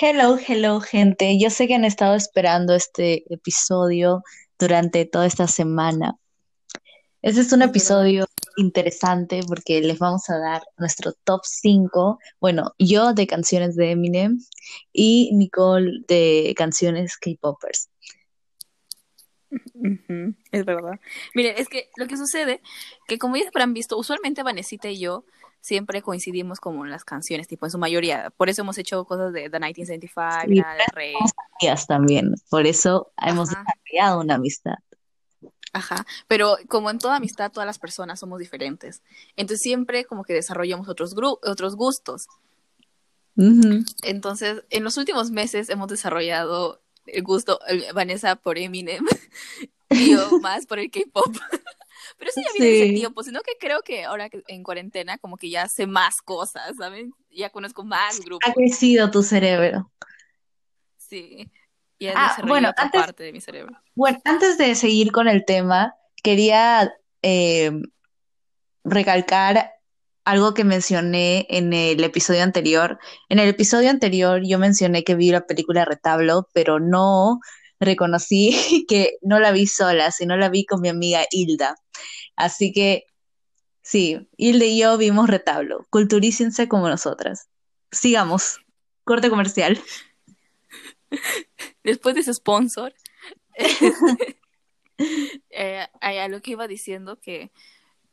Hello, hello, gente. Yo sé que han estado esperando este episodio durante toda esta semana. Este es un episodio interesante porque les vamos a dar nuestro top 5. Bueno, yo de canciones de Eminem y Nicole de canciones K-Poppers. es verdad. Miren, es que lo que sucede, que como ya habrán visto, usualmente Vanesita y yo siempre coincidimos como en las canciones, tipo en su mayoría. Por eso hemos hecho cosas de The 1975, sí, de Rey. también, por eso hemos desarrollado una amistad. Ajá, pero como en toda amistad, todas las personas somos diferentes. Entonces siempre como que desarrollamos otros, otros gustos. Entonces, en los últimos meses hemos desarrollado el gusto, Vanessa por Eminem y yo más por el K-pop. Pero eso ya viene sí. ese tiempo, sino que creo que ahora en cuarentena como que ya sé más cosas, ¿saben? Ya conozco más grupos. Ha crecido tu cerebro. Sí. Y ha ah, bueno, otra antes, parte de mi cerebro. Bueno, antes de seguir con el tema, quería eh, recalcar algo que mencioné en el episodio anterior. En el episodio anterior yo mencioné que vi la película Retablo, pero no reconocí que no la vi sola, sino la vi con mi amiga Hilda. Así que sí, Hilda y yo vimos Retablo. Culturícense como nosotras. Sigamos. Corte comercial. Después de ese sponsor, eh, a lo que iba diciendo que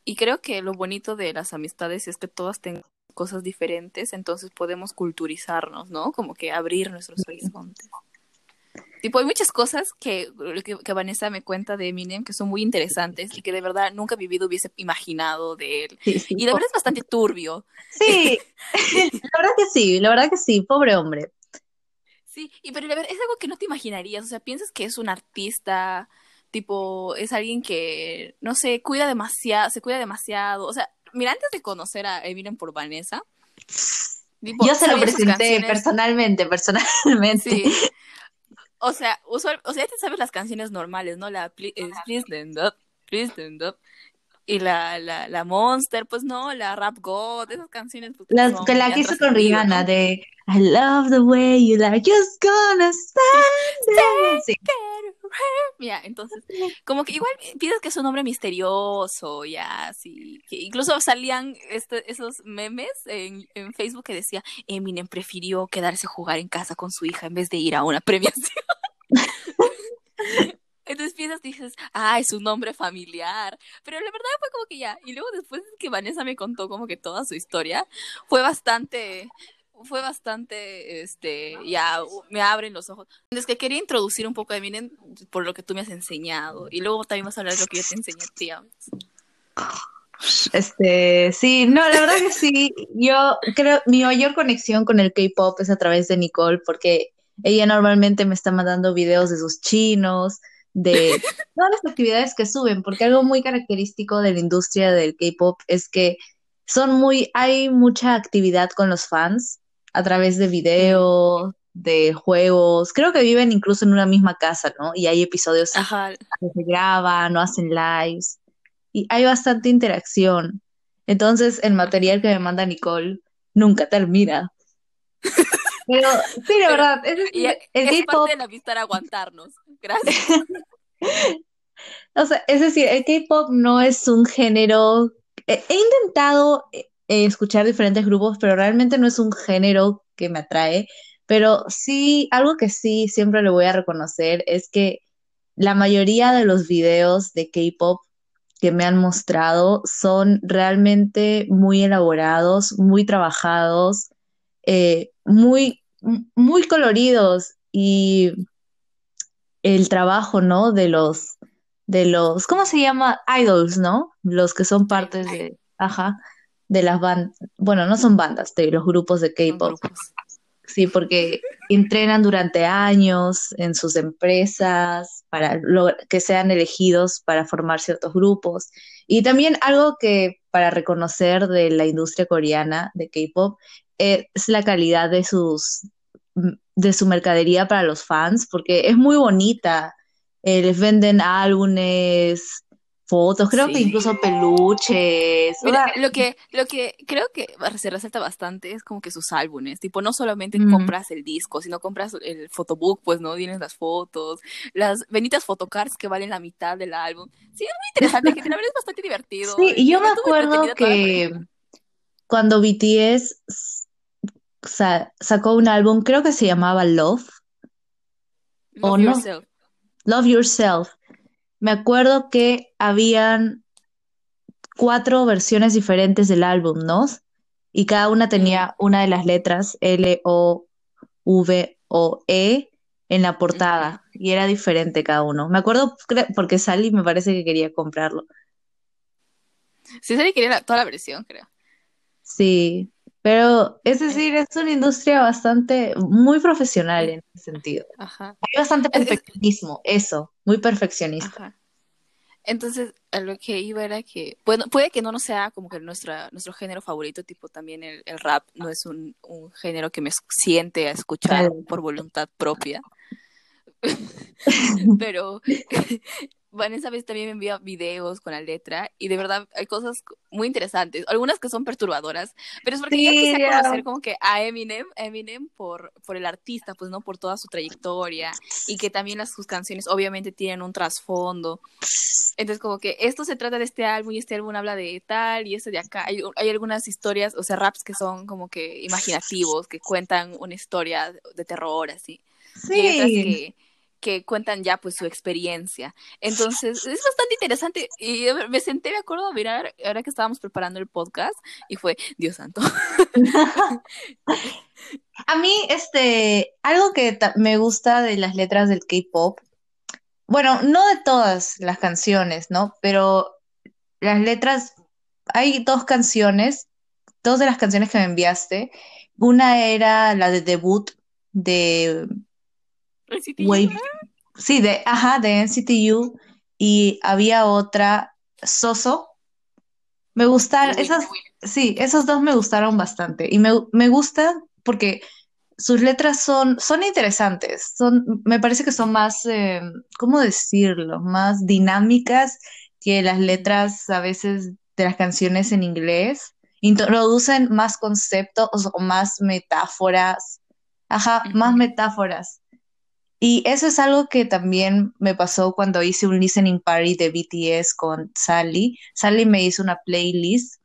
y creo que lo bonito de las amistades es que todas tengan cosas diferentes, entonces podemos culturizarnos, ¿no? Como que abrir nuestros horizontes. Tipo, hay muchas cosas que, que, Vanessa me cuenta de Eminem que son muy interesantes y que de verdad nunca en mi vida hubiese imaginado de él. y la verdad es bastante turbio. Sí, la verdad que sí, la verdad que sí, pobre hombre. Sí, y pero la verdad es algo que no te imaginarías, o sea, piensas que es un artista, tipo, es alguien que, no sé, cuida demasiado, se cuida demasiado. O sea, mira, antes de conocer a Eminem por Vanessa, yo se lo presenté personalmente, personalmente. Sí. O sea, usual, o sea, ya te sabes las canciones normales, ¿no? La Please, Stand Up, Please Stand Up. Y la, la, la Monster, pues no, la Rap God, esas canciones. Pues, Las, que la que hizo con Rihanna, de I love the way you like, just gonna stand sí. Mira, entonces, como que igual pides que es un nombre misterioso, ya, así. Que incluso salían este, esos memes en, en, Facebook que decía, Eminem prefirió quedarse a jugar en casa con su hija en vez de ir a una premiación. Entonces piensas dices, ah, es un nombre familiar. Pero la verdad fue como que ya. Y luego después que Vanessa me contó como que toda su historia, fue bastante, fue bastante, este, ya me abren los ojos. Es que quería introducir un poco de Eminem por lo que tú me has enseñado. Y luego también vas a hablar de lo que yo te enseñé, tía. Este, sí, no, la verdad que sí. Yo creo, mi mayor conexión con el K-pop es a través de Nicole, porque ella normalmente me está mandando videos de sus chinos, de todas las actividades que suben, porque algo muy característico de la industria del K-pop es que son muy, hay mucha actividad con los fans a través de videos, de juegos. Creo que viven incluso en una misma casa, ¿no? Y hay episodios que se graban o hacen lives. Y hay bastante interacción. Entonces, el material que me manda Nicole nunca termina. Pero sí, de verdad. Es, es parte de la vista aguantarnos. Gracias. o sea, es decir, el K-pop no es un género. He intentado eh, escuchar diferentes grupos, pero realmente no es un género que me atrae. Pero sí, algo que sí siempre le voy a reconocer es que la mayoría de los videos de K-pop que me han mostrado son realmente muy elaborados, muy trabajados, eh, muy, muy coloridos y el trabajo, ¿no? De los, de los, ¿cómo se llama? Idols, ¿no? Los que son partes de, ajá, de las bandas, bueno, no son bandas, de los grupos de K-pop. Sí, porque entrenan durante años en sus empresas para que sean elegidos para formar ciertos grupos. Y también algo que para reconocer de la industria coreana de K-pop es la calidad de sus de su mercadería para los fans, porque es muy bonita. Eh, les venden álbumes, fotos, creo que incluso peluches. o Mira, lo que, lo que creo que se resalta bastante es como que sus álbumes, tipo, no solamente Mm. compras el disco, sino compras el photobook, pues, ¿no? Tienes las fotos, las benitas photocards que valen la mitad del álbum. Sí, es muy interesante, que verdad es bastante divertido. Sí, y yo me acuerdo que cuando BTS sa- sacó un álbum, creo que se llamaba Love, o Love no, Yourself. Love Yourself. Me acuerdo que habían cuatro versiones diferentes del álbum, ¿no? Y cada una tenía una de las letras L, O, V o E en la portada y era diferente cada uno. Me acuerdo porque Sally me parece que quería comprarlo. Sí, Sally quería la- toda la versión, creo. Sí, pero es decir, es una industria bastante, muy profesional en ese sentido. Ajá. Hay bastante perfeccionismo, eso, muy perfeccionista. Ajá. Entonces, a lo que iba era que, bueno, puede que no nos sea como que nuestra, nuestro género favorito, tipo también el, el rap no es un, un género que me siente a escuchar por voluntad propia, pero Vanessa a veces también me envía videos con la letra y de verdad hay cosas muy interesantes, algunas que son perturbadoras, pero es porque yo Sí, quise ya. conocer como que a Eminem, Eminem por, por el artista, pues no por toda su trayectoria y que también las, sus canciones obviamente tienen un trasfondo. Entonces, como que esto se trata de este álbum y este álbum habla de tal y este de acá. Hay, hay algunas historias, o sea, raps que son como que imaginativos, que cuentan una historia de terror, así. Y hay otras Sí, que, que cuentan ya pues su experiencia. Entonces, es bastante interesante. Y me senté, me acuerdo, a mirar, ahora que estábamos preparando el podcast, y fue, Dios santo. a mí, este, algo que me gusta de las letras del K-pop, bueno, no de todas las canciones, ¿no? Pero las letras, hay dos canciones, dos de las canciones que me enviaste. Una era la de debut de Wave, sí, de, ajá, de NCT U, y había otra, Soso. Me gustaron, esas, sí, esos dos me gustaron bastante. Y me, me gusta porque sus letras son, son interesantes. Son, me parece que son más, eh, ¿cómo decirlo? Más dinámicas que las letras a veces de las canciones en inglés. Introducen más conceptos o más metáforas. Ajá, más metáforas. Y eso es algo que también me pasó cuando hice un listening party de BTS con Sally. Sally me hizo una playlist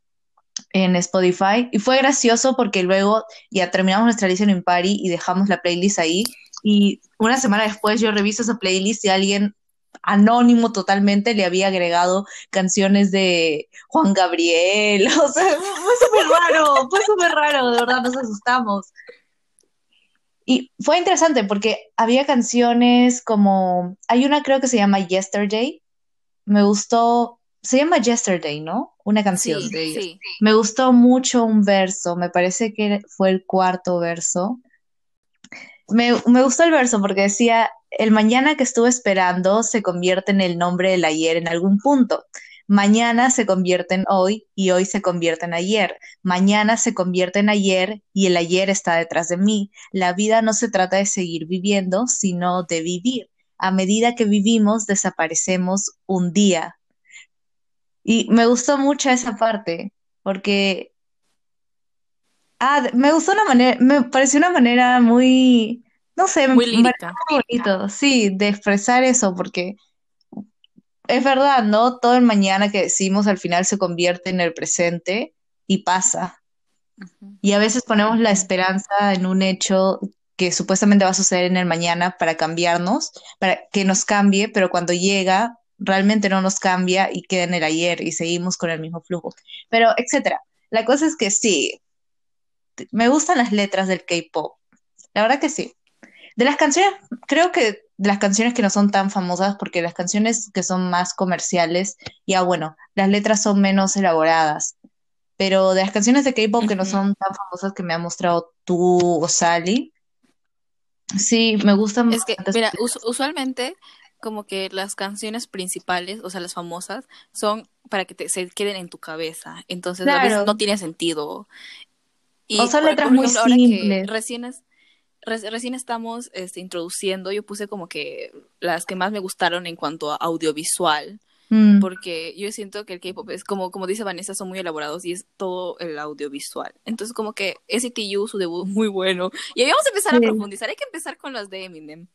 en Spotify y fue gracioso porque luego ya terminamos nuestra listening party y dejamos la playlist ahí y una semana después yo reviso esa playlist y alguien anónimo totalmente le había agregado canciones de Juan Gabriel, o sea, fue súper raro, fue súper raro, de verdad nos asustamos. Y fue interesante porque había canciones como, hay una creo que se llama Yesterday, me gustó, se llama Yesterday, ¿no? Una canción Sí, de ellos. sí. Me gustó mucho un verso, me parece que fue el cuarto verso. Me, me gustó el verso porque decía, el mañana que estuve esperando se convierte en el nombre del ayer en algún punto. Mañana se convierte en hoy y hoy se convierte en ayer. Mañana se convierte en ayer y el ayer está detrás de mí. La vida no se trata de seguir viviendo, sino de vivir. A medida que vivimos, desaparecemos un día. Y me gustó mucho esa parte porque Ah, me gustó una manera, me pareció una manera muy, no sé, Muy lírica. muy bonito, sí, de expresar eso, porque es verdad, ¿no? Todo el mañana que decimos al final se convierte en el presente y pasa. Y a veces ponemos la esperanza en un hecho que supuestamente va a suceder en el mañana para cambiarnos, para que nos cambie, pero cuando llega, realmente no nos cambia y queda en el ayer y seguimos con el mismo flujo. Pero, etcétera. La cosa es que sí, me gustan las letras del K-pop. La verdad que sí. De las canciones, creo que de las canciones que no son tan famosas, porque las canciones que son más comerciales, ya bueno, las letras son menos elaboradas. Pero de las canciones de K-pop que no son tan famosas que me ha mostrado tú o Sally, sí, me gustan Es que, mira, us- usualmente como que las canciones principales, o sea, las famosas, son para que te, se queden en tu cabeza. Entonces, a veces no tiene sentido. o son letras muy simples. recién, es- recién estamos este, introduciendo, yo puse como que las que más me gustaron en cuanto a audiovisual. Mm, porque yo siento que el K-pop es como, como dice Vanessa, son muy elaborados y es todo el audiovisual. Entonces, como que STU, su debut, muy bueno. Y ahí vamos a empezar a profundizar. Hay que empezar con las de Eminem.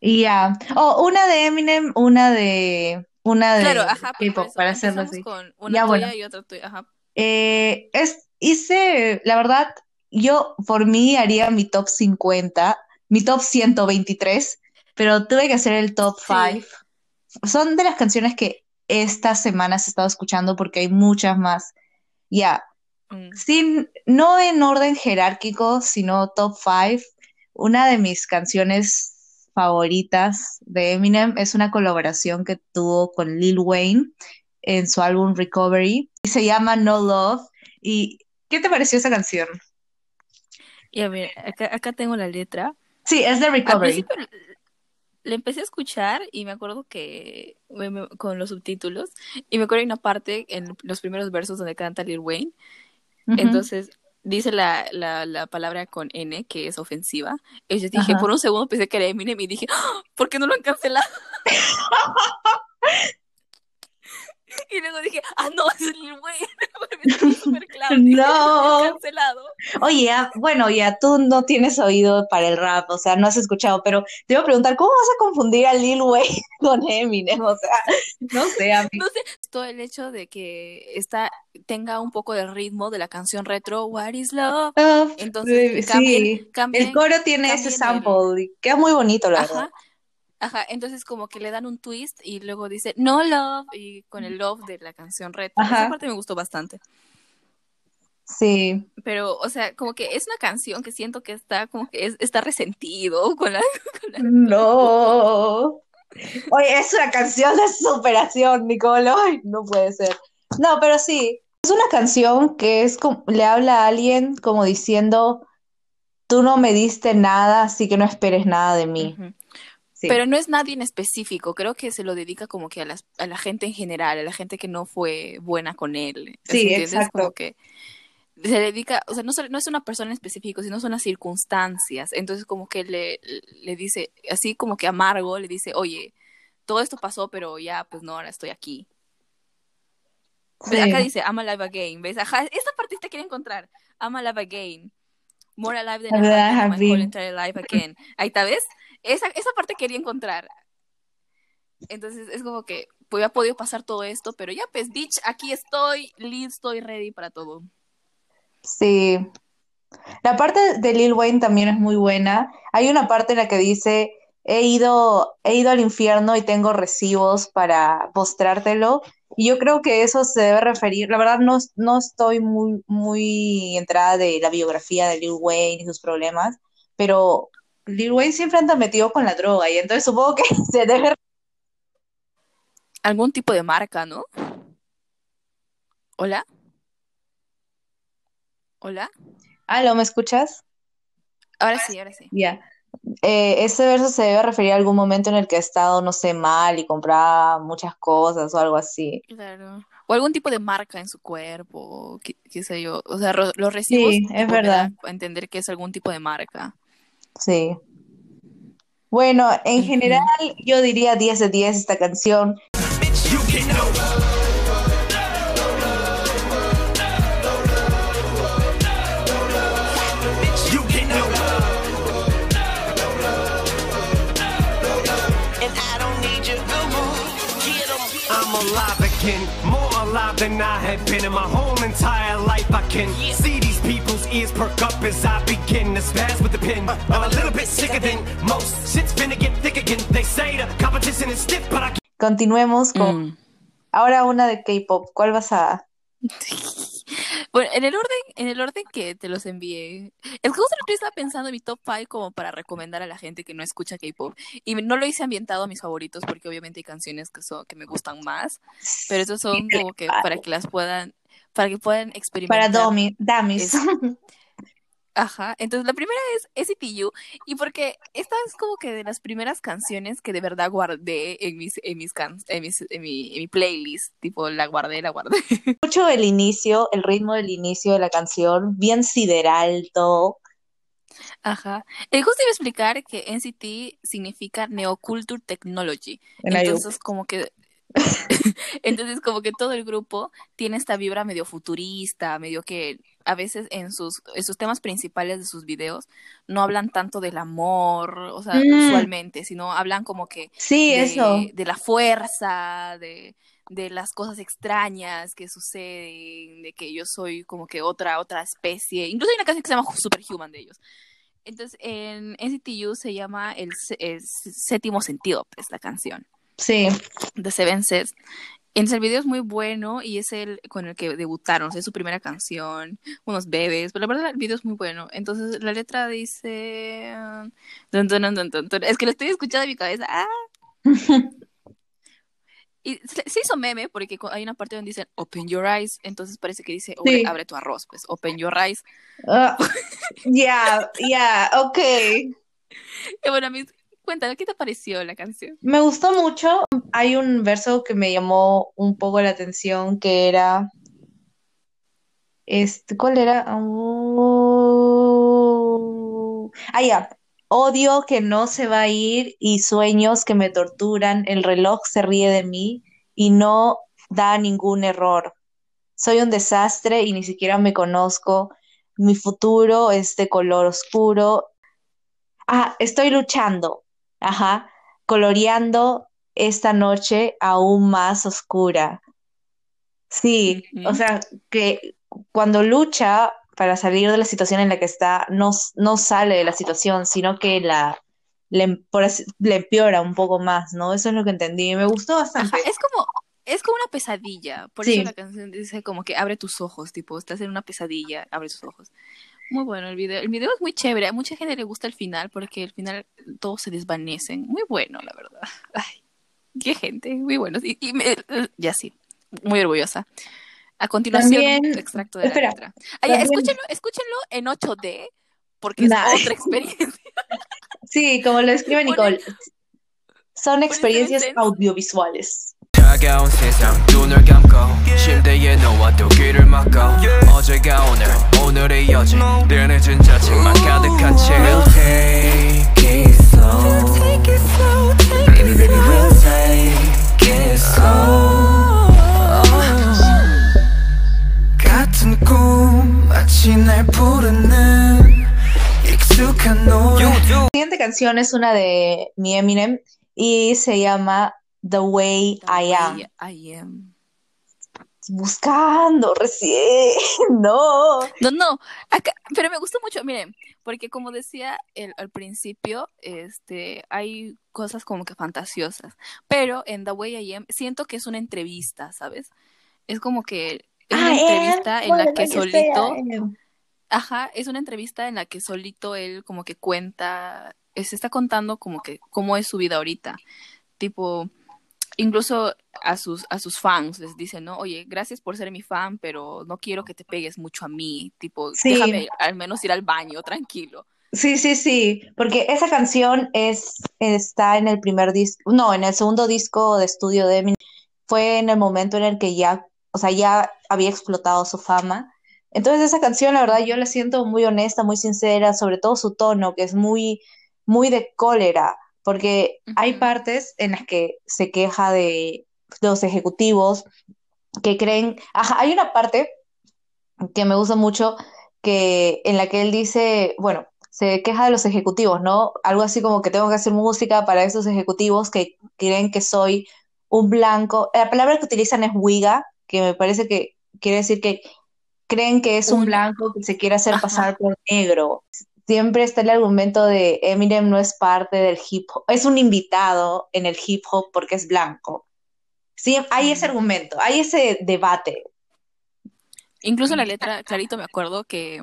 ya. Oh, una de Eminem, una de, una de Claro, ajá, K-pop, para hacerlo así. con una Ya, tuya bueno. y otra tuya. Ajá. Eh, es, hice, la verdad, yo por mí haría mi top 50, mi top 123, pero tuve que hacer el top Sí. 5. Son de las canciones que estas semanas he estado escuchando porque hay muchas más. Ya, Mm. sin, no en orden jerárquico, sino top 5. Una de mis canciones favoritas de Eminem es una colaboración que tuvo con Lil Wayne en su álbum Recovery y se llama No Love. ¿Y qué te pareció esa canción? Y a ver, acá, acá tengo la letra. Sí, es de Recovery. le empecé a escuchar y me acuerdo que me- me- con los subtítulos y me acuerdo hay una parte en los primeros versos donde canta Lil Wayne Ujú. entonces dice la, la, la palabra con N que es ofensiva y yo dije Ajá. por un segundo pensé que era Eminem y dije ¡Ah! ¿por qué no lo han cancelado? y luego dije ah no es me sentí súper claro No. cancelado Oye, ya, bueno, ya tú no tienes oído para el rap, o sea, no has escuchado, pero te iba a preguntar, ¿cómo vas a confundir a Lil Wayne con Eminem? O sea, no sé, a mí. No sé, todo el hecho de que esta tenga un poco de ritmo de la canción retro What is Love. Ah, Entonces, sí, cambien, cambien, el coro tiene ese el- sample y queda muy bonito, la verdad. Ajá. Entonces como que le dan un twist y luego dice no love y con el love de la canción retro. Ajá. Esa parte me gustó bastante. Sí, Pero, o sea, como que es una canción que siento que está como que es- está resentido con la, con la- no. Oye, es una canción de superación, Nicole. Ay, no puede ser. No, pero sí, es una canción que es como, le habla a alguien como diciendo, tú no me diste nada, así que no esperes nada de mí. Sí. Pero no es nadie en específico, creo que se lo dedica como que a, las, a la gente en general, a la gente que no fue buena con él. Sí, ¿entiendes? exacto. Como que se dedica, o sea, no, no es una persona en específico, sino son las circunstancias. Entonces como que le, le dice, así como que amargo, le dice, oye, todo esto pasó, pero ya, pues no, ahora estoy aquí. Sí. Acá dice, I'm alive again, ¿ves? Ajá, esta parte te quiere encontrar. I'm alive again. More alive than I have been my whole been. entire life again. Ahí está, ¿ves? Esa, esa parte quería encontrar. Entonces es como que pues, podido pasar todo esto, pero ya, pues, bitch, aquí estoy, listo, estoy ready para todo. Sí. La parte de Lil Wayne también es muy buena. Hay una parte en la que dice, he ido, he ido al infierno y tengo recibos para mostrártelo. Y yo creo que eso se debe referir, la verdad no, no estoy muy, muy entrada de la biografía de Lil Wayne y sus problemas, pero Lil Wayne siempre anda metido con la droga y entonces supongo que se debe... Algún tipo de marca, ¿no? ¿Hola? ¿Hola? ¿Aló, me escuchas? Ahora sí, ahora sí. Ya. Eh, ese verso se debe referir a algún momento en el que ha estado, no sé, mal y compraba muchas cosas o algo así. Claro. O algún tipo de marca en su cuerpo, qué, qué sé yo. O sea, los recibos Sí, es verdad. entender que es algún tipo de marca. Sí. Bueno, en general yo diría 10 de 10 esta canción. You can know. You can know. And I don't need your Google. Get. I'm alive again, more alive than I have been in my whole entire life. I can see ears perk up as I begin to spaz with the pen. I'm a little bit sicker than most. Shit's finna get thick again. They say the competition is stiff, but I Continuemos con Mm. ahora una de K-pop. ¿Cuál vas a...? Bueno, en el orden, en el orden que te los envié, es que justo lo que estaba pensando en mi top 5 como para recomendar a la gente que no escucha K-pop. Y no lo hice ambientado a mis favoritos porque obviamente hay canciones que son, que me gustan más, pero estos son como que para que las puedan, para que puedan Para experimentar. Domi, Damis. Ajá, entonces la primera es STU y porque esta es como que de las primeras canciones que de verdad guardé en mis en mis can en, mis- en mi, en mi playlist, tipo la guardé, la guardé. Mucho el inicio, el ritmo del inicio de la canción, bien sideral todo. Ajá. El justo iba a explicar que NCT significa Neoculture Technology. En Entonces, como que Entonces, como que todo el grupo tiene esta vibra medio futurista, medio que a veces en sus, en sus temas principales de sus videos no hablan tanto del amor, o sea, Mm. usualmente, sino hablan como que Sí, de, eso. de la fuerza, de, de las cosas extrañas que suceden, de que yo soy como que otra, otra especie. Incluso hay una canción que se llama Superhuman de ellos. Entonces, en NCTU se llama el, sé- el séptimo sentido, pues, la canción Sí. de Seven Sets. Entonces el video es muy bueno y es el con el que debutaron, o sea, es su primera canción, unos bebés, pero la verdad el video es muy bueno. Entonces la letra dice... tun. Es que lo estoy escuchando en mi cabeza. ¡Ah! Y se hizo meme porque hay una parte donde dicen Open your eyes, entonces parece que dice "Abre- Sí. abre tu arroz, pues Open your eyes. Ah, Ya, ya, ok. Y bueno, a mí, cuéntame, ¿qué te pareció la canción? Me gustó mucho. Hay un verso que me llamó un poco la atención que era, este, ¿cuál era? Ah, ya. Odio que no se va a ir y sueños que me torturan. El reloj se ríe de mí y no da ningún error. Soy un desastre y ni siquiera me conozco. Mi futuro es de color oscuro. Ah, estoy luchando. Ajá. Coloreando esta noche aún más oscura. Sí, o sea, que cuando lucha para salir de la situación en la que está, no, no sale de la situación, sino que la le, em- le empeora un poco más, ¿no? Eso es lo que entendí. y Me gustó Ajá, bastante. es como, es como una pesadilla. Por eso la canción dice como que abre tus ojos, tipo, estás en una pesadilla, abre tus ojos. Muy bueno el video. El video es muy chévere. A mucha gente le gusta el final porque el final todos se desvanecen. Muy bueno, la verdad. Ay, qué gente. Muy bueno. Y, y me- ya sí, muy orgullosa. A continuación, también, extracto de la espera, letra. Ah, ya, también, escúchenlo, escúchenlo en 8D porque es nah, otra experiencia. sí, como lo escribe Nicole, son experiencias audiovisuales. 차가운 세상 눈을 감고 침대에 누워도 귀를 막고 어제가 오늘 오늘의 여지 늘 늦은 자책만 가득한 채 We'll take it slow Baby baby we'll take it slow 같은 꿈 마치 날 부르는 익숙한 노래 La siguiente canción es una de mi Eminem y se llama The Way The I Am. way I am. Buscando recién, no. No, no, acá, pero me gustó mucho, miren, porque como decía el, al principio, este, hay cosas como que fantasiosas, pero en The Way I Am siento que es una entrevista, ¿sabes? Es como que es una am entrevista en la que solito, am. ajá, es una entrevista en la que solito él como que cuenta, se está contando como que cómo es su vida ahorita, tipo, incluso a sus, a sus fans les dice, ¿no? Oye, gracias por ser mi fan, pero no quiero que te pegues mucho a mí, tipo, Sí, déjame al menos ir al baño, tranquilo. sí, sí, sí, porque esa canción es, está en el primer disco, no, en el segundo disco de estudio de Eminem. Fue en el momento en el que ya, o sea, ya había explotado su fama. Entonces esa canción, la verdad, yo la siento muy honesta, muy sincera, sobre todo su tono, que es muy, muy de cólera, porque hay partes en las que se queja de los ejecutivos que creen, ajá, hay una parte que me gusta mucho, que en la que él dice, bueno, se queja de los ejecutivos, ¿no? Algo así como que tengo que hacer música para esos ejecutivos que creen que soy un blanco. La palabra que utilizan es wiga, que me parece que quiere decir que creen que es un Un, blanco que se quiere hacer ajá, pasar por negro. Siempre está el argumento de Eminem no es parte del hip hop, es un invitado en el hip hop porque es blanco. Sí, hay ese argumento, hay ese debate. Incluso la letra, clarito me acuerdo que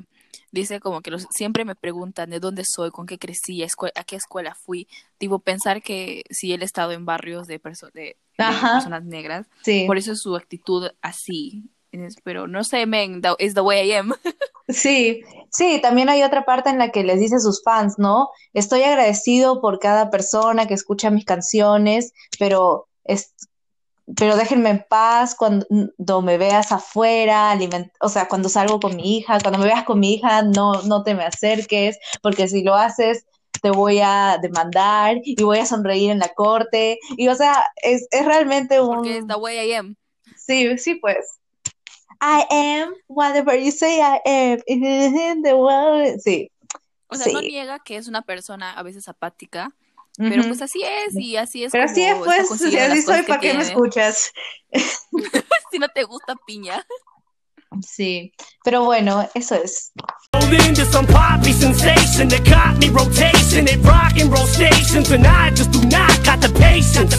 dice como que los, siempre me preguntan de dónde soy, con qué crecí, a, qué escuela fui. Tipo, pensar que si él ha estado en barrios de, perso- de, de Ajá, personas negras, sí. por eso es su actitud así. Pero no sé, men, is the way I am. Sí, sí, también hay otra parte en la que les dice a sus fans, ¿no? Estoy agradecido por cada persona que escucha mis canciones, pero, es, pero déjenme en paz cuando cuando me veas afuera, aliment- o sea, cuando salgo con mi hija, cuando me veas con mi hija, no, no te me acerques, porque si lo haces, te voy a demandar y voy a sonreír en la corte. Y o sea, es, es realmente un... Porque es the way I am. Sí, sí, pues. I am whatever you say I am in the world. Sí. O sea, no niega que es una persona a veces apática, pero pues así es y así es Pero así es, pues, si así soy, ¿para qué me escuchas? Si no te gusta piña. Sí, pero bueno, eso es. Into some poppy sensation that caught me rotation at rock and roll stations, and I just do not got the patience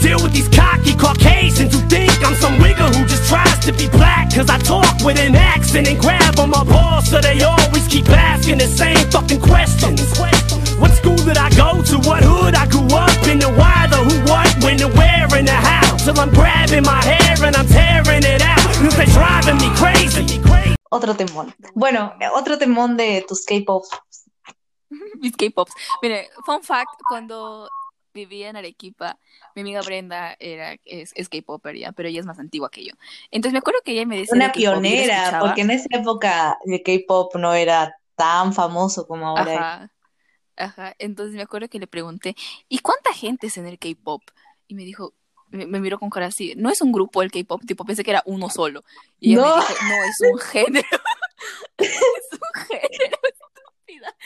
deal with these cocky Caucasians who think I'm some wigger who just tries to be black. Cause I talk with an accent and grab on my balls, so they always keep asking the same fucking questions. What school did I go to? What hood I grew up in? The why, the who, what, when, the where, and the how. Till I'm grabbing my hair and I'm tearing it out. Cause they're driving me crazy. Otro temón. Bueno, eh, otro temón de tus K-pop. Mis K-pops. Mire, fun fact, cuando vivía en Arequipa, mi amiga Brenda era, es, es K-popper ya, pero ella es más antigua que yo. Entonces me acuerdo que ella me decía Una pionera, porque en esa época el K-pop no era tan famoso como ahora. Ajá, ajá. Entonces me acuerdo que le pregunté, ¿y cuánta gente es en el K-pop? Y me dijo, me, me miró con cara así, no es un grupo el K-pop, tipo pensé que era uno solo. Y ella No. me dijo, no, es un género. es un género, estúpida.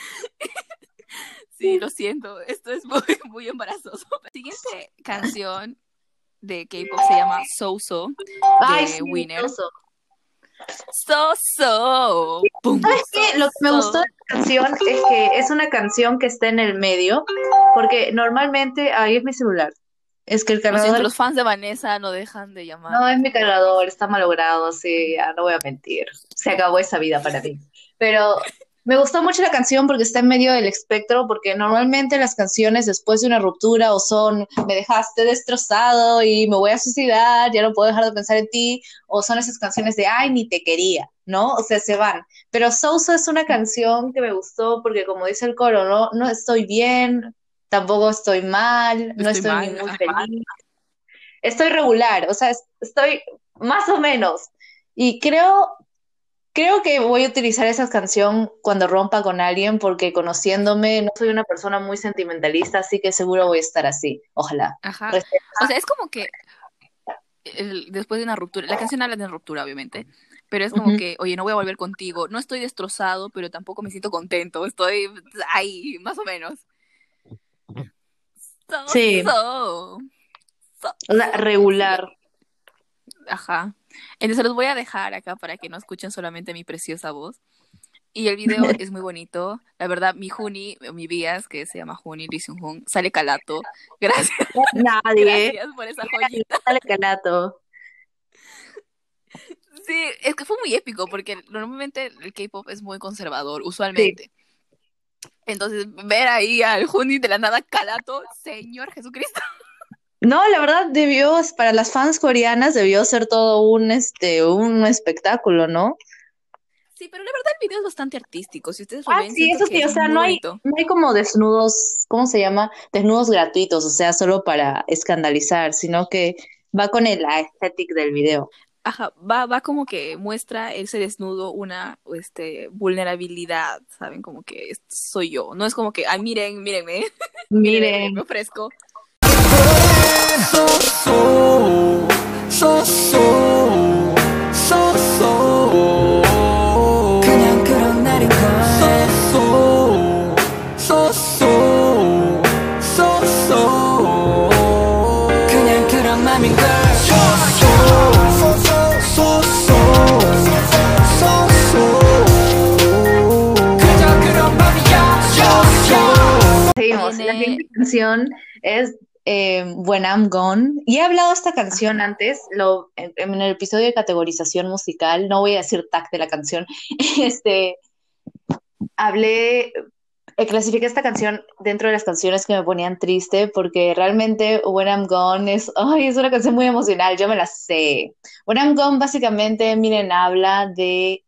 Sí, lo siento, esto es muy, muy embarazoso. La siguiente canción de K-pop se llama So So de sí, Winner. oso. So So. Pum, ¿Sabes qué? Lo que me so, gustó de la canción es que es una canción que está en el medio, porque normalmente, ahí es mi celular. Es que el siento, cargador los fans de Vanessa no dejan de llamar. No, es mi cargador, está malogrado, sí, ya no voy a mentir. Se acabó esa vida para mí. Pero me gustó mucho la canción porque está en medio del espectro, porque normalmente las canciones después de una ruptura o son me dejaste destrozado y me voy a suicidar, ya no puedo dejar de pensar en ti, o son esas canciones de ay, ni te quería, ¿no? O sea, se van. Pero Sousa es una canción que me gustó porque como dice el coro, no, no estoy bien, tampoco estoy mal, no Estoy estoy ni muy ajá. feliz estoy regular, o sea, es- estoy más o menos. Y creo, creo que voy a utilizar esa canción cuando rompa con alguien, porque conociéndome, no soy una persona muy sentimentalista, así que seguro voy a estar así. Ojalá. Ajá. Respeto. O sea, es como que el- después de una ruptura, la canción habla de una ruptura, obviamente, pero es como que, oye, no voy a volver contigo, no estoy destrozado, pero tampoco me siento contento, estoy ahí, más o menos. So, Sí. so, so, O sea, regular. Ajá. Entonces los voy a dejar acá para que no escuchen solamente mi preciosa voz. Y el video es muy bonito. La verdad, mi Juni, mi Vías, que se llama Juni Lee Hoon, sale calato. Gracias, Nadie. gracias por esa joyita. Dale calato. Sí, es que fue muy épico porque normalmente el K-pop es muy conservador, usualmente. Entonces, ver ahí al Juni de la nada calato, Señor Jesucristo. No, la verdad debió, para las fans coreanas, debió ser todo un, este, un espectáculo, ¿no? Sí, pero la verdad el video es bastante artístico. Si ustedes lo Ah, ven, sí, eso sí, o sea, no hay, no hay como desnudos, ¿cómo se llama? Desnudos gratuitos, o sea, solo para escandalizar, sino que va con el aesthetic del video. Ajá, va, va como que muestra ese desnudo una este, vulnerabilidad, ¿saben? Como que soy yo. No es como que, ay, miren, mírenme, Miren, me ofrezco so so so so so so 그냥 그런 날인 걸 so so so so so 그냥 그런 맘인 걸 so so so so so so 그저 그런 맘이야 so so seguimos. La Tiene- siguiente canción es eh, When I'm Gone. Y he hablado de esta canción antes, lo, en, en el episodio de categorización musical, no voy a decir tag de la canción, este, hablé, eh, clasifiqué esta canción dentro de las canciones que me ponían triste, porque realmente When I'm Gone es, ay, es una canción muy emocional, yo me la sé. When I'm Gone básicamente, miren, habla de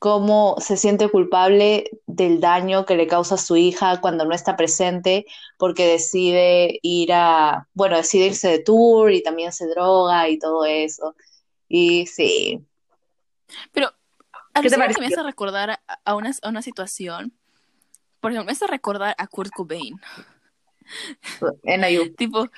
cómo se siente culpable del daño que le causa a su hija cuando no está presente, porque decide ir a, bueno, decide irse de tour y también se droga y todo eso. Y sí, Pero ¿Qué te alucina que me hace recordar a, a una, a una situación por ejemplo, me hace recordar a Kurt Cobain. En Ayub. Tipo,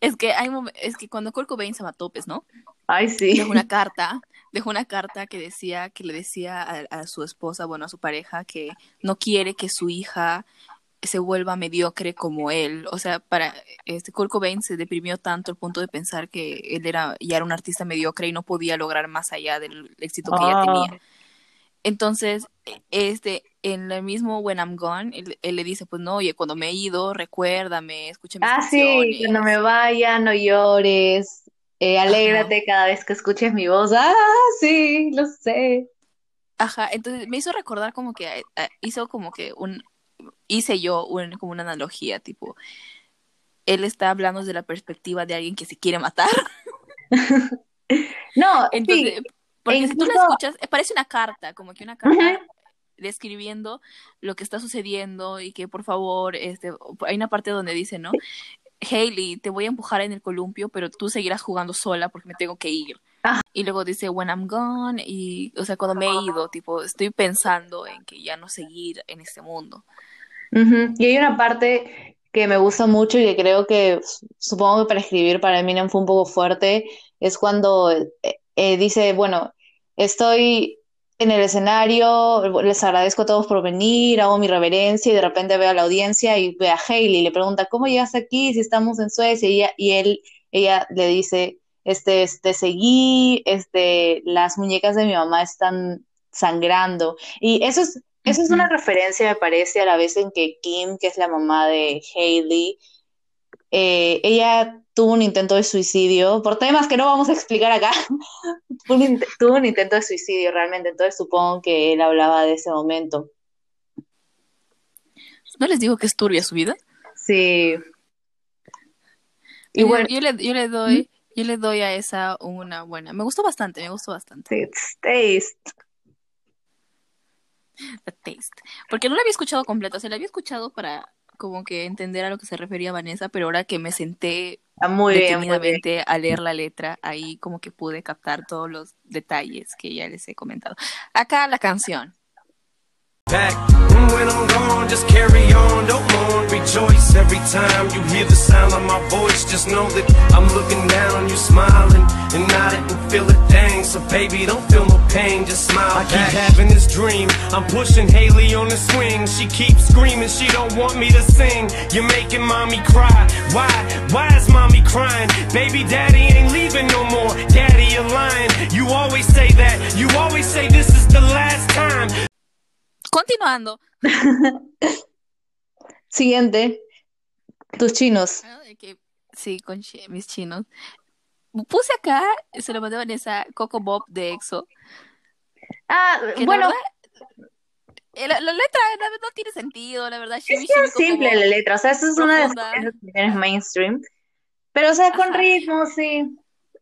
es que hay es que cuando Kurt Cobain se mató, pues, ¿no? Ay, sí. Dejó una carta, dejó una carta que decía, que le decía a, a su esposa, bueno, a su pareja, que no quiere que su hija se vuelva mediocre como él. O sea, para este Kurt Cobain se deprimió tanto al punto de pensar que él era ya era un artista mediocre y no podía lograr más allá del éxito que ella Ah. tenía. Entonces, este, en el mismo When I'm Gone, él, él le dice, pues no, oye, cuando me he ido, recuérdame, escucha mis Ah, sí, canciones. cuando me vaya, no llores. Eh, alégrate cada vez que escuches mi voz. Ah, sí, lo sé. Ajá, entonces me hizo recordar como que eh, eh, hizo como que un, hice yo un, como una analogía, tipo, él está hablando desde la perspectiva de alguien que se quiere matar. No, Entonces, sí. porque e si tú la escuchas, eh, parece una carta, como que una carta describiendo lo que está sucediendo y que por favor, este, hay una parte donde dice, ¿no? Hailey, te voy a empujar en el columpio, pero tú seguirás jugando sola porque me tengo que ir. Ajá. Y luego dice, when I'm gone, y, o sea, cuando me he ido, tipo, estoy pensando en que ya no seguir en este mundo. Y hay una parte que me gusta mucho y que creo que supongo que para escribir para Eminem fue un poco fuerte, es cuando eh, eh, dice, bueno, estoy en el escenario, les agradezco a todos por venir, hago mi reverencia y de repente veo a la audiencia y ve a Hailey y le pregunta, ¿cómo llegaste aquí si estamos en Suecia? Y ella, y él, ella le dice, este, te seguí, este, las muñecas de mi mamá están sangrando. Y eso es, eso es una referencia, me parece, a la vez en que Kim, que es la mamá de Hailey, eh, ella tuvo un intento de suicidio, por temas que no vamos a explicar acá, un tuvo un intento de suicidio realmente, entonces supongo que él hablaba de ese momento. ¿No les digo que es turbia su vida? Sí. Y Yo- bueno, yo, le, yo le doy, yo le doy a esa una buena. Me gustó bastante, me gustó bastante. it's taste. The Taste. Porque no la había escuchado completa, o sea, la había escuchado para como que entender a lo que se refería Vanessa, pero ahora que me senté muy bien, muy bien. detenidamente a leer la letra, ahí como que pude captar todos los detalles que ya les he comentado. Acá la canción. Back. And when I'm gone, just carry on, don't mourn, rejoice every time you hear the sound of my voice. Just know that I'm looking down on you, smiling and nodding and feel a thing. So baby, don't feel no pain, just smile. I keep having this dream. I'm pushing Haley on the swing. She keeps screaming, she don't want me to sing. You're making mommy cry. Why? Why is mommy crying? Baby, daddy ain't leaving no more. Daddy, you're lying. You always say that. You always say this is the last time. Continuando. Siguiente, tus chinos. Ah, sí, con mis chinos. Puse acá, se lo mandé a Vanessa, Coco Bob de EXO. Ah, bueno, la eh, la, la letra no tiene sentido, la verdad. es Coco simple Bob. la letra, o sea, esa es una de esas canciones mainstream, pero o sea, con Ajá. ritmo, sí.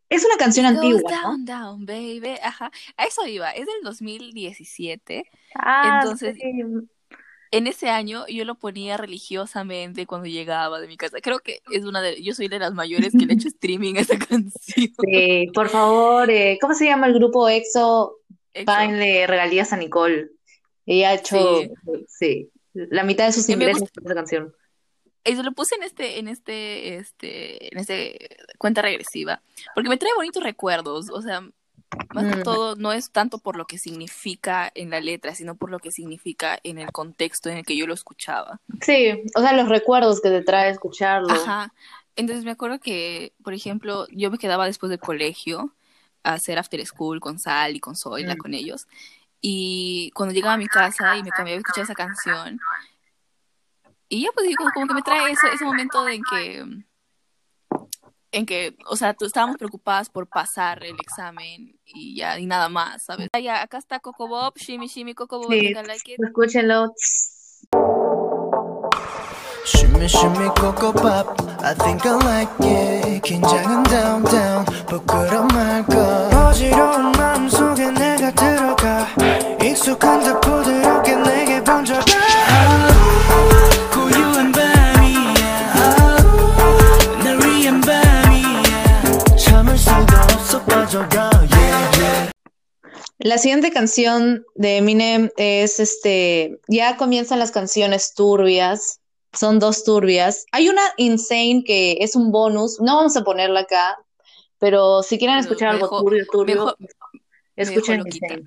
Es una canción antigua, ¿no? down, down, baby. Ajá. A eso iba. Es del 2017. Ah, Entonces, sí. En ese año yo lo ponía religiosamente cuando llegaba de mi casa. Creo que es una de, yo soy de las mayores que le he hecho streaming a esa canción. Sí, por favor, eh, ¿cómo se llama el grupo EXO? Páguenle regalías a Nicole. Ella ha hecho, sí, la mitad de sus ingresos por esa canción. Y se lo puse en este, en este, este, en este cuenta regresiva, porque me trae bonitos recuerdos, o sea, más que Mm. todo no es tanto por lo que significa en la letra, sino por lo que significa en el contexto en el que yo lo escuchaba. Sí, o sea, los recuerdos que te trae escucharlo. Ajá. Entonces me acuerdo que, por ejemplo, yo me quedaba después del colegio a hacer after school con Sal y con Zoila, Mm. con ellos. Y cuando llegaba a mi casa y me cambiaba a escuchar esa canción, y ya pues digo, como que me trae ese, ese momento en que, en que, o sea, tú- estábamos preocupadas por pasar el examen y ya, y nada más, ¿sabes? Ah, ya, acá está Coco Bob, Shimmy Shimmy Coco Bob, I Sí, think I like it. escúchenlo. Shimmy shimmy cocoa pop I think I like it 긴장은 down down 부끄럼 말까 어지러운 마음속에 내가 들어가 익숙한 듯 부드럽게 내게 번져가 La siguiente canción de Eminem es este, ya comienzan las canciones turbias, son dos turbias. Hay una Insane que es un bonus, no vamos a ponerla acá, pero si quieren escuchar algo turbio, turbio, mejor- escuchen. Insane.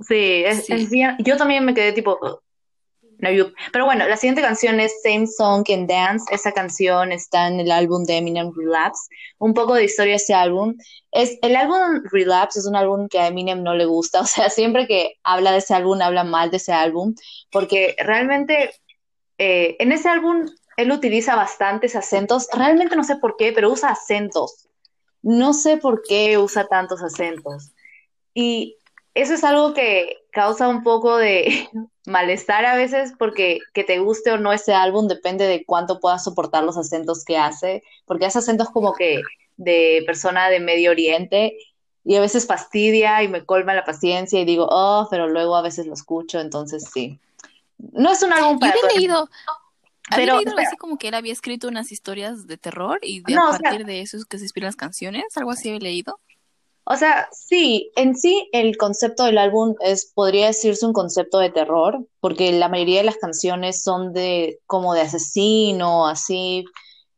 Sí, es, Sí. es bien- yo también me quedé tipo. No, yo- pero bueno, la siguiente canción es Same Song Can Dance, esa canción está en el álbum de Eminem Relapse, un poco de historia de ese álbum. Es, el álbum Relapse es un álbum que a Eminem no le gusta, o sea, siempre que habla de ese álbum, habla mal de ese álbum, porque realmente eh, en ese álbum él utiliza bastantes acentos, realmente no sé por qué, pero usa acentos. No sé por qué usa tantos acentos. Y eso es algo que causa un poco de malestar a veces porque que te guste o no ese álbum depende de cuánto puedas soportar los acentos que hace, porque hace acentos como que de persona de Medio Oriente y a veces fastidia y me colma la paciencia y digo, oh, pero luego a veces lo escucho, entonces sí. No es un álbum Yo para había leído, había Pero, leído espera. así como que él había escrito unas historias de terror y de No, a o sea- partir de eso es que se inspiran las canciones, algo así había leído. O sea, sí, en sí el concepto del álbum es, podría decirse un concepto de terror, porque la mayoría de las canciones son de como de asesino, así,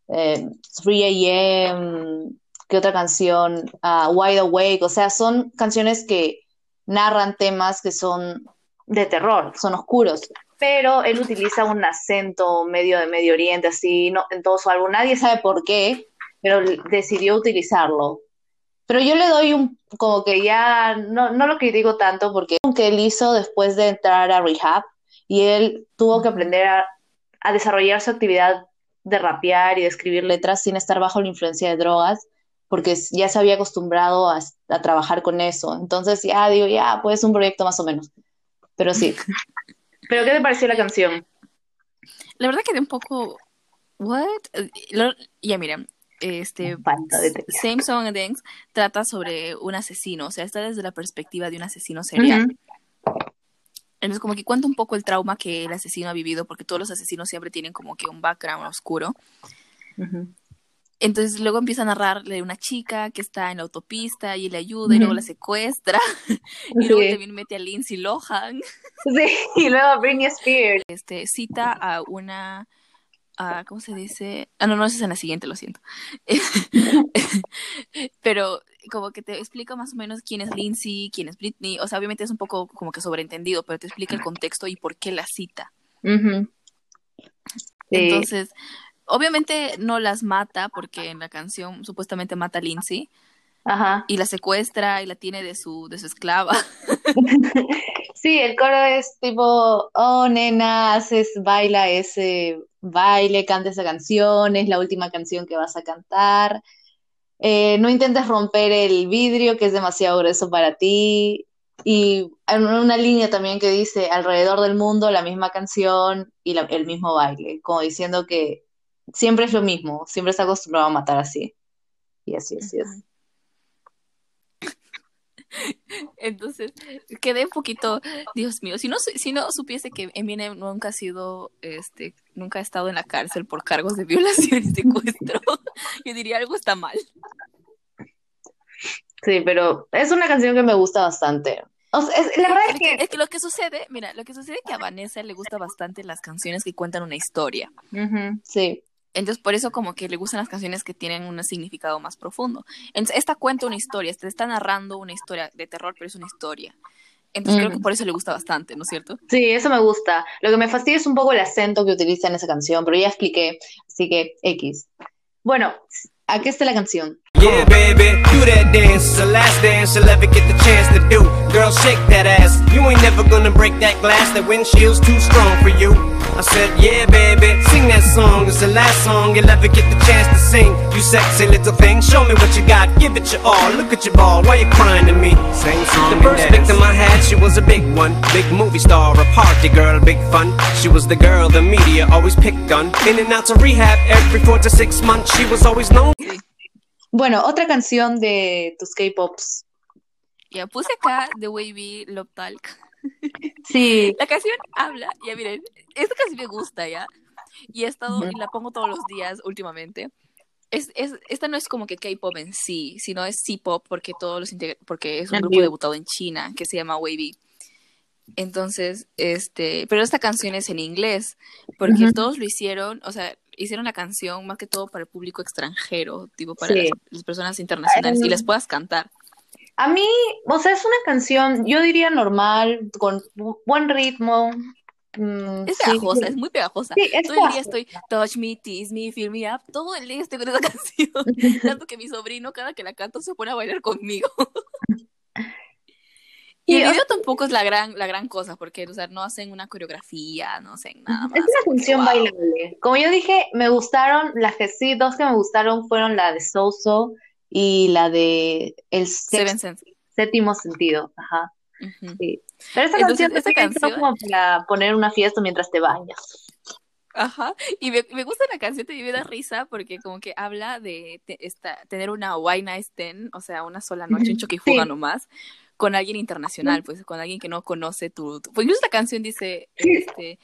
eh, 3 AM, ¿qué otra canción? Ah, Wide Awake, o sea, son canciones que narran temas que son de terror, son oscuros, pero él utiliza un acento medio de Medio Oriente, así, no, en todo su álbum, nadie sabe por qué, pero decidió utilizarlo. Pero yo le doy un, como que ya, no, no lo critico tanto porque que él hizo después de entrar a rehab y él tuvo que aprender a, a desarrollar su actividad de rapear y de escribir letras sin estar bajo la influencia de drogas, porque ya se había acostumbrado a, trabajar con eso. Entonces ya digo, ya, pues un proyecto más o menos. Pero sí. ¿Pero qué te pareció la canción? La verdad que de un poco, what? Eh, lo- Ya miren, este de. Same Song and Dance trata sobre un asesino, o sea, está desde la perspectiva de un asesino serial. Entonces, como que cuenta un poco el trauma que el asesino ha vivido, porque todos los asesinos siempre tienen como que un background oscuro. Entonces, luego empieza a narrarle de una chica que está en la autopista y le ayuda y luego la secuestra. Y luego también mete a Lindsay Lohan. Sí, y luego Britney Spears. Este, cita a una. A- ¿Cómo se dice? Ah, no, no, esa es en la siguiente, lo siento. Pero como que te explica más o menos quién es Lindsay, quién es Britney. O sea, obviamente es un poco como que sobreentendido, pero te explica el contexto y por qué la cita. Sí. Entonces, obviamente no las mata, porque en la canción supuestamente mata a Lindsay. Ajá. Y la secuestra y la tiene de su, de su esclava. Sí, el coro es tipo, oh, nena, haces, baila ese baile, canta esa canción, es la última canción que vas a cantar. Eh, no intentes romper el vidrio que es demasiado grueso para ti. Y en una línea también que dice, alrededor del mundo, la misma canción y el mismo baile, como diciendo que siempre es lo mismo, siempre está acostumbrado a matar así. Y así, así es. Entonces, quedé un poquito, Dios mío, si no, si no supiese que Eminem nunca ha sido, este, nunca ha estado en la cárcel por cargos de violación y secuestro, yo diría algo está mal. Sí, pero es una canción que me gusta bastante. O sea, es- la verdad es Es que, es que lo que sucede, mira, lo que sucede es que a Vanessa le gusta bastante las canciones que cuentan una historia. Ujú, sí. Entonces, por eso como que le gustan las canciones que tienen un significado más profundo. Entonces, esta cuenta una historia, te está narrando una historia de terror, pero es una historia. Entonces, creo que por eso le gusta bastante, ¿no es cierto? Sí, eso me gusta. Lo que me fastidia es un poco el acento que utiliza en esa canción, pero ya expliqué, así que X. Bueno, aquí está la canción. Yeah, baby, do that dance. It's the last dance you'll ever get the chance to do. Girl, shake that ass. You ain't never gonna break that glass. That windshield's too strong for you. I said, yeah, baby, sing that song. It's the last song you'll ever get the chance to sing. You sexy little thing, show me what you got. Give it your all. Look at your ball. Why you crying to me? Same song. The first victim I had, she was a big one. Big movie star, a party girl, big fun. She was the girl the media always picked on. In and out to rehab every four to six months. She was always known. Bueno, otra canción de tus K-Pops. Ya puse acá The Wavy Love Talk. Sí. La canción habla, ya miren, esta canción me gusta ya. Y he estado, y la pongo todos los días últimamente. Es, es, esta no es como que K-pop en sí, sino es C-pop porque todos los porque es un grupo debutado en China que se llama Wavy. Entonces, este, pero esta canción es en inglés, porque Ujú. todos lo hicieron, o sea, hicieron la canción más que todo para el público extranjero, tipo para Sí. las, las personas internacionales, y Em, les puedas cantar. A mí, o sea, es una canción, yo diría normal, con bu- buen ritmo. mm, Es sí. pegajosa, es muy pegajosa. Sí, es Todo el día estoy touch me, tease me, fill me up. Todo el día estoy con esa canción. Tanto que mi sobrino, cada que la canto, se pone a bailar conmigo. Y el video tampoco es la gran, la gran cosa, porque o sea, no hacen una coreografía, no hacen nada más. Es una canción wow. bailable. Como yo dije, me gustaron, las que sí, dos que me gustaron fueron la de Soso y la de El Sexto-. Séptimo Sentido. Ajá. Sí. Pero Entonces, canción esta también es canción- como para poner una fiesta mientras te bañas. Ajá. Y me, me gusta la canción, te me da risa porque como que habla de te- esta, tener una one night stand, o sea, una sola noche, un choque y fuga Sí. nomás, con alguien internacional, pues con alguien que no conoce tu... tu- Pues incluso la canción dice, este,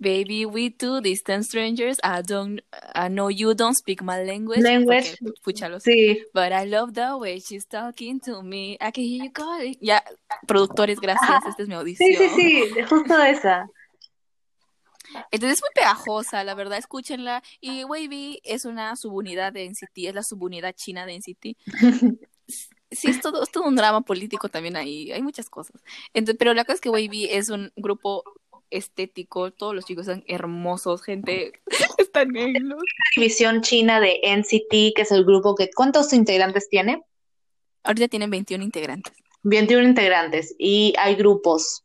Baby, we two distant strangers, I don't, I know you don't speak my language, Language. lo Sí. But I love the way she's talking to me. I can hear you calling. Ya, productores, gracias. Esta es mi audición. Sí, sí, sí, justo esa. Entonces es muy pegajosa, la verdad, escúchenla. Y Wavy es una subunidad de NCT, es la subunidad china de NCT. Sí, es todo, es todo un drama político también ahí, hay muchas cosas. Entonces, pero la cosa es que Wavy es un grupo estético, todos los chicos son hermosos, gente, están negros. División china de NCT, que es el grupo que... ¿Cuántos integrantes tiene? Ahorita tienen 21 integrantes, 21 integrantes y hay grupos.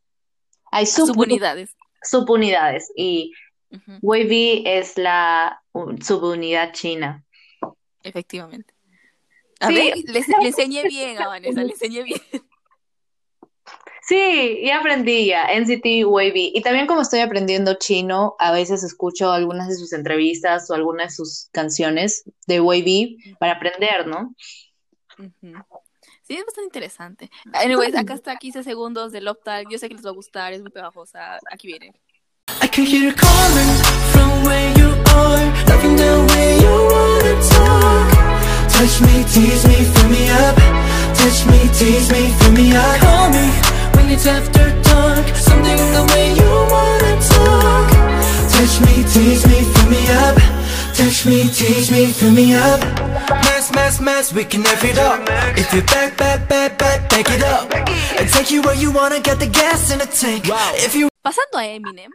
Hay subunidades. subunidades y Ujú, Wavy es la uh, subunidad china. efectivamente. A Sí. ver, le, le enseñé bien a Vanessa, le enseñé bien. Sí, ya aprendí ya, NCT Wavy. Y también como estoy aprendiendo chino, a veces escucho algunas de sus entrevistas o algunas de sus canciones de Wavy para aprender, ¿no? Sí, es bastante interesante. Anyways, acá está 15 segundos de Love Tag. Yo sé que les va a gustar, es muy pegajosa. Aquí viene. I can hear you calling from where you are, loving the way you wanna talk. Touch me, tease me, fill me up. Touch me, tease me, fill me up. Call me when it's after dark. Something the way you wanna talk. Touch me, tease me, fill me up. Touch me, tease me, fill me up. Mess, mess, mess, we can F it up. If you back, back, back, back, back it up. And take you where you wanna get the gas in the tank. If you Pasando a Eminem.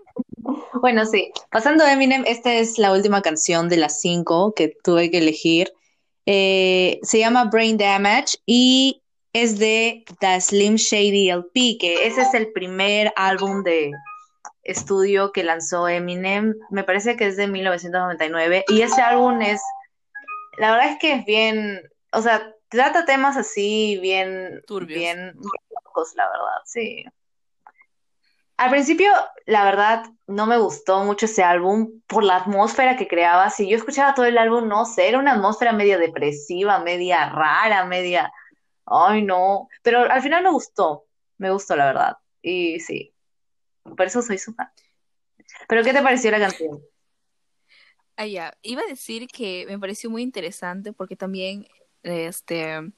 Bueno, sí, pasando a Eminem, esta es la última canción de las cinco que tuve que elegir. Eh, se llama Brain Damage y es de The Slim Shady LP, que ese es el primer álbum de estudio que lanzó Eminem. Me parece que es de 1999 y ese álbum es, la verdad es que es bien, o sea, trata temas así bien, Turbios. bien locos, la verdad, sí. Al principio, la verdad, no me gustó mucho ese álbum por la atmósfera que creaba. Si yo escuchaba todo el álbum, no sé, era una atmósfera media depresiva, media rara, media... Ay, no. Pero al final me gustó, me gustó, la verdad. Y sí, por eso soy su fan. ¿Pero qué te pareció la canción? Ah, ya. Iba a decir que me pareció muy interesante porque también este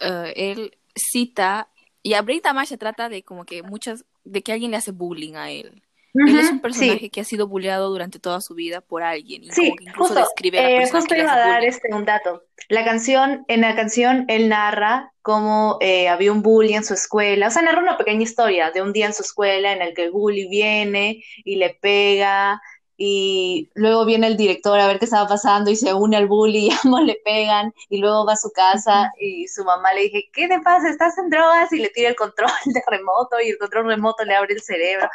eh, él cita y a Damage se trata de como que muchas de que alguien le hace bullying a él. Él es un personaje sí. que ha sido bulleado durante toda su vida por alguien y Sí, como que incluso justo, describe a la eh, persona justo que le iba a dar bullying. este un dato. La canción, en la canción él narra cómo eh, había un bully en su escuela, o sea, narra una pequeña historia de un día en su escuela en el que el bully viene y le pega y luego viene el director a ver qué estaba pasando y se une al bully y ambos le pegan y luego va a su casa y su mamá le dije, ¿qué te pasa? ¿Estás en drogas? Y le tira el control de remoto y el control remoto le abre el cerebro.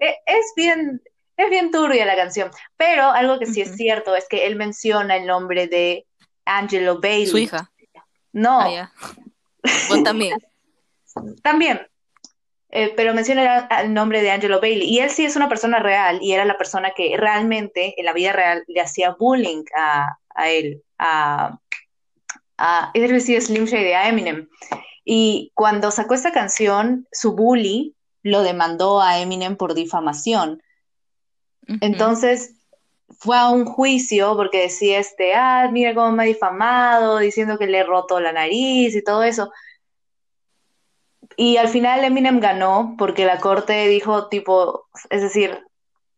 Eh, Es bien, es bien turbia la canción, pero algo que sí es cierto es que él menciona el nombre de Angelo Bailey. Su hija. No, Ah. Vos también. también. Eh, pero menciona el, nombre de Angelo Bailey. Y él sí es una persona real y era la persona que realmente en la vida real le hacía bullying a, a él, a, a, decir, Slim Shady, a Eminem. Y cuando sacó esta canción, su bully lo demandó a Eminem por difamación. Entonces, fue a un juicio porque decía, este, ah, mira cómo me ha difamado, diciendo que le he roto la nariz y todo eso. Y al final Eminem ganó porque la corte dijo, tipo, es decir,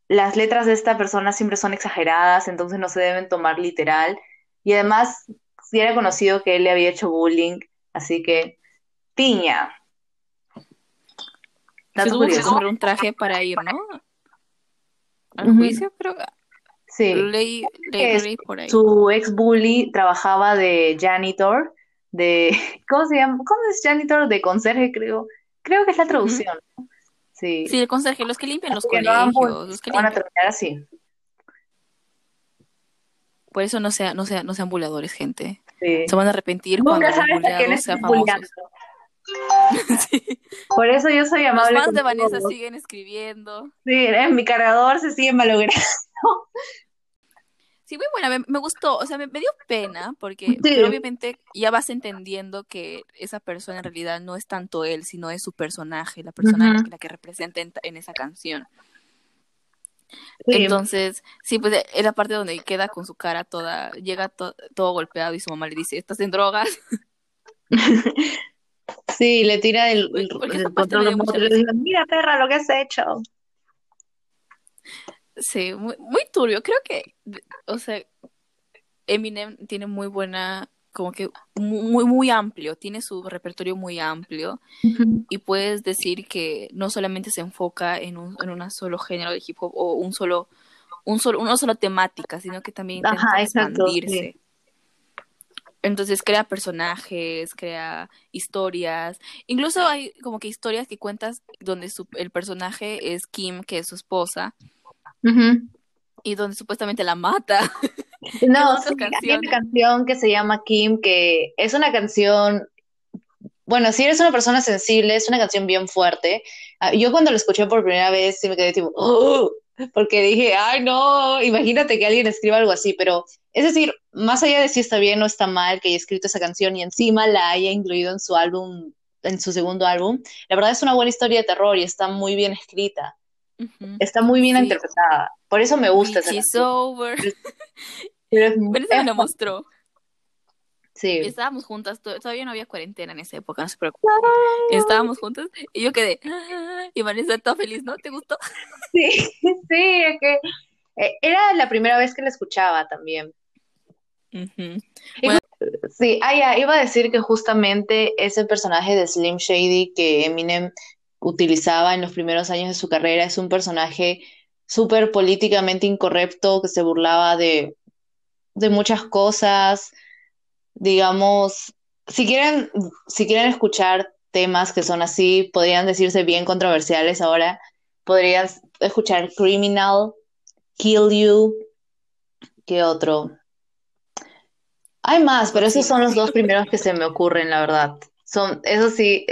las letras de esta persona siempre son exageradas, entonces no se deben tomar literal. Y además, sí era conocido que él le había hecho bullying, así que, piña. Se que curioso. comprar un traje para ir, ¿no? Al Ujú. juicio, pero Sí. leí, leí, Es leí por ahí. Su ex bully trabajaba de janitor, de, ¿cómo se llama? ¿Cómo es janitor? De conserje, creo. Creo que es la traducción. ¿no? Sí. Sí, el conserje, los que limpian los no colegios, bullying, los que van a terminar así. Por eso no, sea, no, sea, no sean buleadores, gente. Sí. Se van a arrepentir cuando Nunca sabes a quién famosos. Sí. Por eso yo soy Los amable fans con de Vanessa todos. siguen escribiendo. Sí, en mi cargador se sigue malogrando. Sí, muy buena, me, me gustó, o sea, me, me dio pena porque Sí. pero obviamente ya vas entendiendo que esa persona en realidad no es tanto él, sino es su personaje, la persona la que representa en, en esa canción. Sí. Entonces, sí, pues es la parte donde queda con su cara toda, llega to- todo golpeado y su mamá le dice, ¿estás en drogas? Sí, le tira el, el, el control remoto y le dice, mira perra lo que has hecho. Sí, muy, muy turbio. Creo que, o sea, Eminem tiene muy buena, como que muy, muy amplio, tiene su repertorio muy amplio y puedes decir que no solamente se enfoca en un, en un solo género de hip hop o un solo, un solo, una sola temática, sino que también intenta Ajá, exacto, expandirse. Entonces crea personajes, crea historias. Incluso hay como que historias que cuentas donde su- el personaje es Kim, que es su esposa, y donde supuestamente la mata. No, sí, hay una canción que se llama Kim, que es una canción, bueno, si eres una persona sensible, es una canción bien fuerte. Ah, Yo cuando la escuché por primera vez sí me quedé tipo, "Oh", porque dije, ay no, imagínate que alguien escriba algo así, pero es decir, más allá de si está bien o está mal que haya escrito esa canción y encima la haya incluido en su álbum, en su segundo álbum, la verdad es una buena historia de terror y está muy bien escrita, está muy bien Sí. interpretada, por eso me gusta esa canción. over. Pero es- me la mostró. Sí. Estábamos juntas, to- todavía no había cuarentena en esa época, no se preocupen. Estábamos juntas y yo quedé. "Ah", Y Vanessa está feliz, ¿no? ¿Te gustó? Sí, sí, es que eh, era la primera vez que la escuchaba también. Sí, ah, ya, iba a decir que justamente ese personaje de Slim Shady que Eminem utilizaba en los primeros años de su carrera es un personaje súper políticamente incorrecto que se burlaba de, de muchas cosas. Digamos, si quieren, si quieren escuchar temas que son así, podrían decirse bien controversiales ahora, podrías escuchar Criminal, Kill You, ¿qué otro? Hay más, pero esos son los dos primeros que se me ocurren, la verdad. Son, eso sí,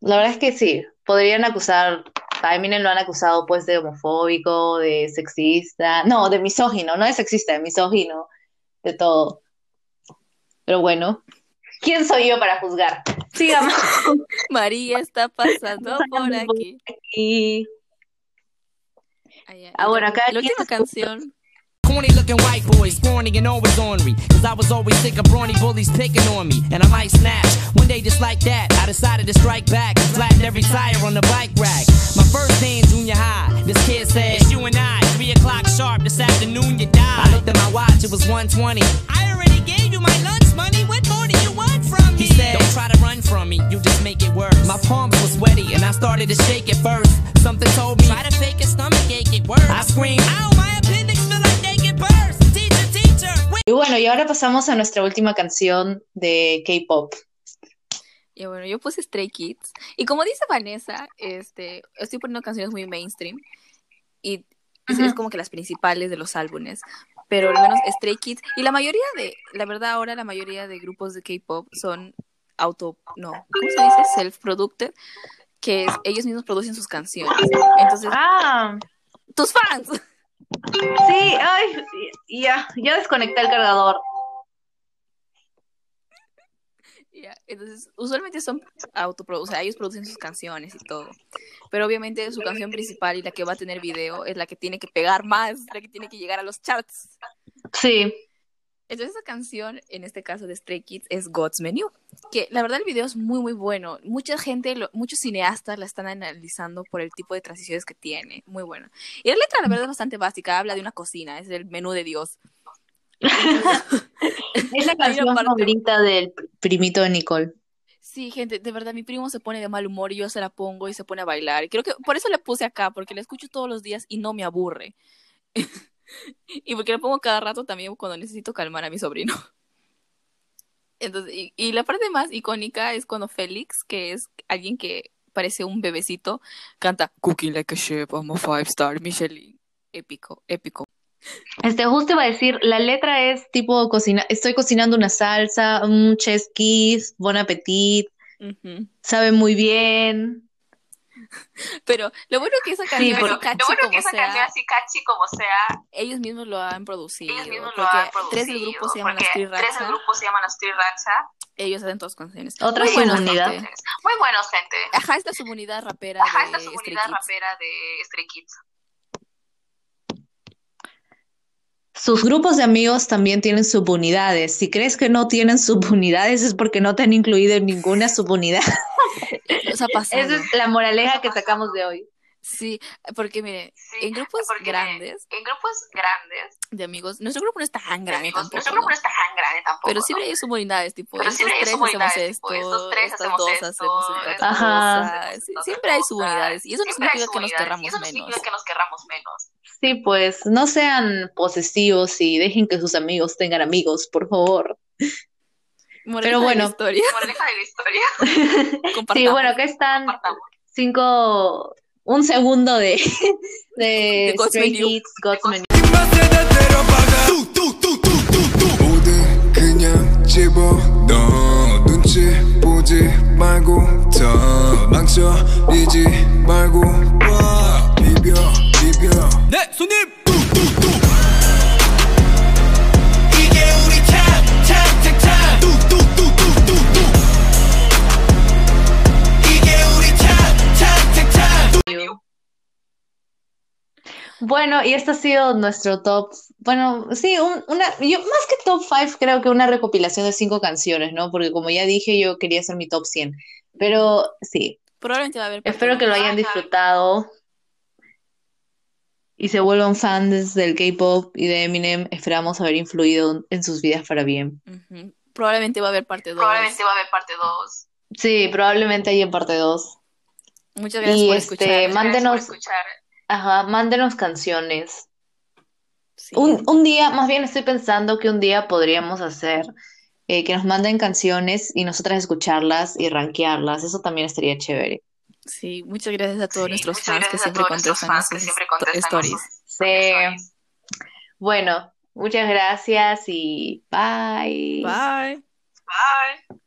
la verdad es que sí, podrían acusar, a Eminem lo han acusado pues de homofóbico, de sexista, no, de misógino, no de sexista, de misógino, de todo. Pero bueno, ¿quién soy yo para juzgar? Sigamos María está pasando por aquí. aquí. Ay, Ah, la- acá La última canción. Corny looking white boys, scrawny and always ornery. Cause I was always sick of brawny bullies picking on me. And I might snatch. One day, just like that, I decided to strike back and flattened every tire on the bike rack. My first day in junior high, this kid said, It's you and I, 3 o'clock sharp this afternoon, you die. I looked at my watch, it was 120. I already my lunch money, what more do you want from me? He said, Don't try to run from me, you just make it worse. My palms were sweaty and I started to shake at first. Something told me, Try to fake a stomach ache, it works. I screamed, Ow, my appendix feel like naked burst. Teacher, teacher, Y bueno, y ahora pasamos a nuestra última canción de K-pop. Y bueno, yo puse Stray Kids. Y como dice Vanessa, este, estoy poniendo canciones muy mainstream. Y es como que las principales de los álbumes. Pero al menos Stray Kids. Y la mayoría de, la verdad, ahora la mayoría de grupos de K-pop son auto, no, ¿cómo se dice? Self-producted. Que es- ellos mismos producen sus canciones. Entonces, Ah, tus fans. sí, ay, ya, ya desconecté el cargador. Entonces, usualmente son autoproducidos, o sea, ellos producen sus canciones y todo. Pero obviamente su canción principal y la que va a tener video es la que tiene que pegar más, la que tiene que llegar a los charts. Sí. Entonces, esa canción, en este caso de Stray Kids, es God's Menu. Que la verdad el video es muy, muy bueno. Mucha gente, lo- muchos cineastas la están analizando por el tipo de transiciones que tiene. Muy bueno. Y la letra, la verdad, es bastante básica. Habla de una cocina, es el menú de Dios. Es la canción favorita del primito de Nicole. Sí, gente, de verdad, mi primo se pone de mal humor y yo se la pongo y se pone a bailar. Creo que por eso la puse acá, porque la escucho todos los días y no me aburre. y porque la pongo cada rato también cuando necesito calmar a mi sobrino. Entonces, y, y la parte más icónica es cuando Félix, que es alguien que parece un bebecito, canta Cooking like a chef, I'm a five star Michelin. Épico, épico. Este, justo iba a decir, la letra es tipo cocina, estoy cocinando una salsa, un chef's kiss, bon appetit, sabe muy bien. Pero lo bueno que esa canción pero- así bueno como que esa sea, canción así catchy como sea, ellos mismos lo han producido. ellos mismos lo han tres del producido. grupo se llaman tres del grupo se llaman Racha. ellos hacen todas canciones. Otra Muy buenos, subunidad. gente. Muy buenos, gente. Ajá, esta subunidad rapera Ajá, de esta Stray subunidad rapera de Stray Kids. Sus grupos de amigos también tienen subunidades. Si crees que no tienen subunidades es porque no te han incluido en ninguna subunidad. Esa es la moraleja que sacamos de hoy. Sí, porque mire, Sí, en grupos porque grandes En grupos grandes, de amigos, nuestro grupo no es tan de grande amigos, tampoco, nuestro ¿no? grupo no está tan grande tampoco. Pero ¿no? siempre hay subunidades, tipo, Pero estos siempre hay subunidades, esto, tipo, estos tres estas hacemos dos esto, hacemos Ajá. dos cosas. hacemos Sí, siempre hay subunidades. Y eso no Siempre hay significa que nos querramos y eso no menos. significa que nos querramos menos. Sí, pues no sean posesivos y dejen que sus amigos tengan amigos, por favor. Moraleja Pero de la bueno. historia. Moraleja de la historia. Sí, bueno, acá están cinco, un segundo de, de De God's Stray Menu. Kids, God's Menu. 모 비벼 네 손님 이게 우리 참참참참 뚝뚝뚝뚝뚝뚝 이게 우리 참참참참 Bueno, y este ha sido nuestro top. Bueno, sí, un- una, yo más que top 5, creo que una recopilación de cinco canciones, ¿no? Porque como ya dije, yo quería hacer mi top 100. Pero sí, Probablemente va a haber parte espero que lo dos. hayan disfrutado y se vuelvan fans del K-pop y de Eminem. Esperamos haber influido en sus vidas para bien. Probablemente va a haber parte 2. Probablemente va a haber parte 2. Sí, probablemente hay en parte 2. Muchas gracias Y por este, escuchar. mándenos, escuchar. ajá, mándenos canciones. Sí. Un, un día, más bien estoy pensando que un día podríamos hacer eh, que nos manden canciones y nosotras escucharlas y rankearlas. Eso también estaría chévere. Sí, muchas gracias a todos Sí, nuestros fans que siempre contestan sus stories. Sí. stories. Bueno, muchas gracias y bye. Bye. Bye.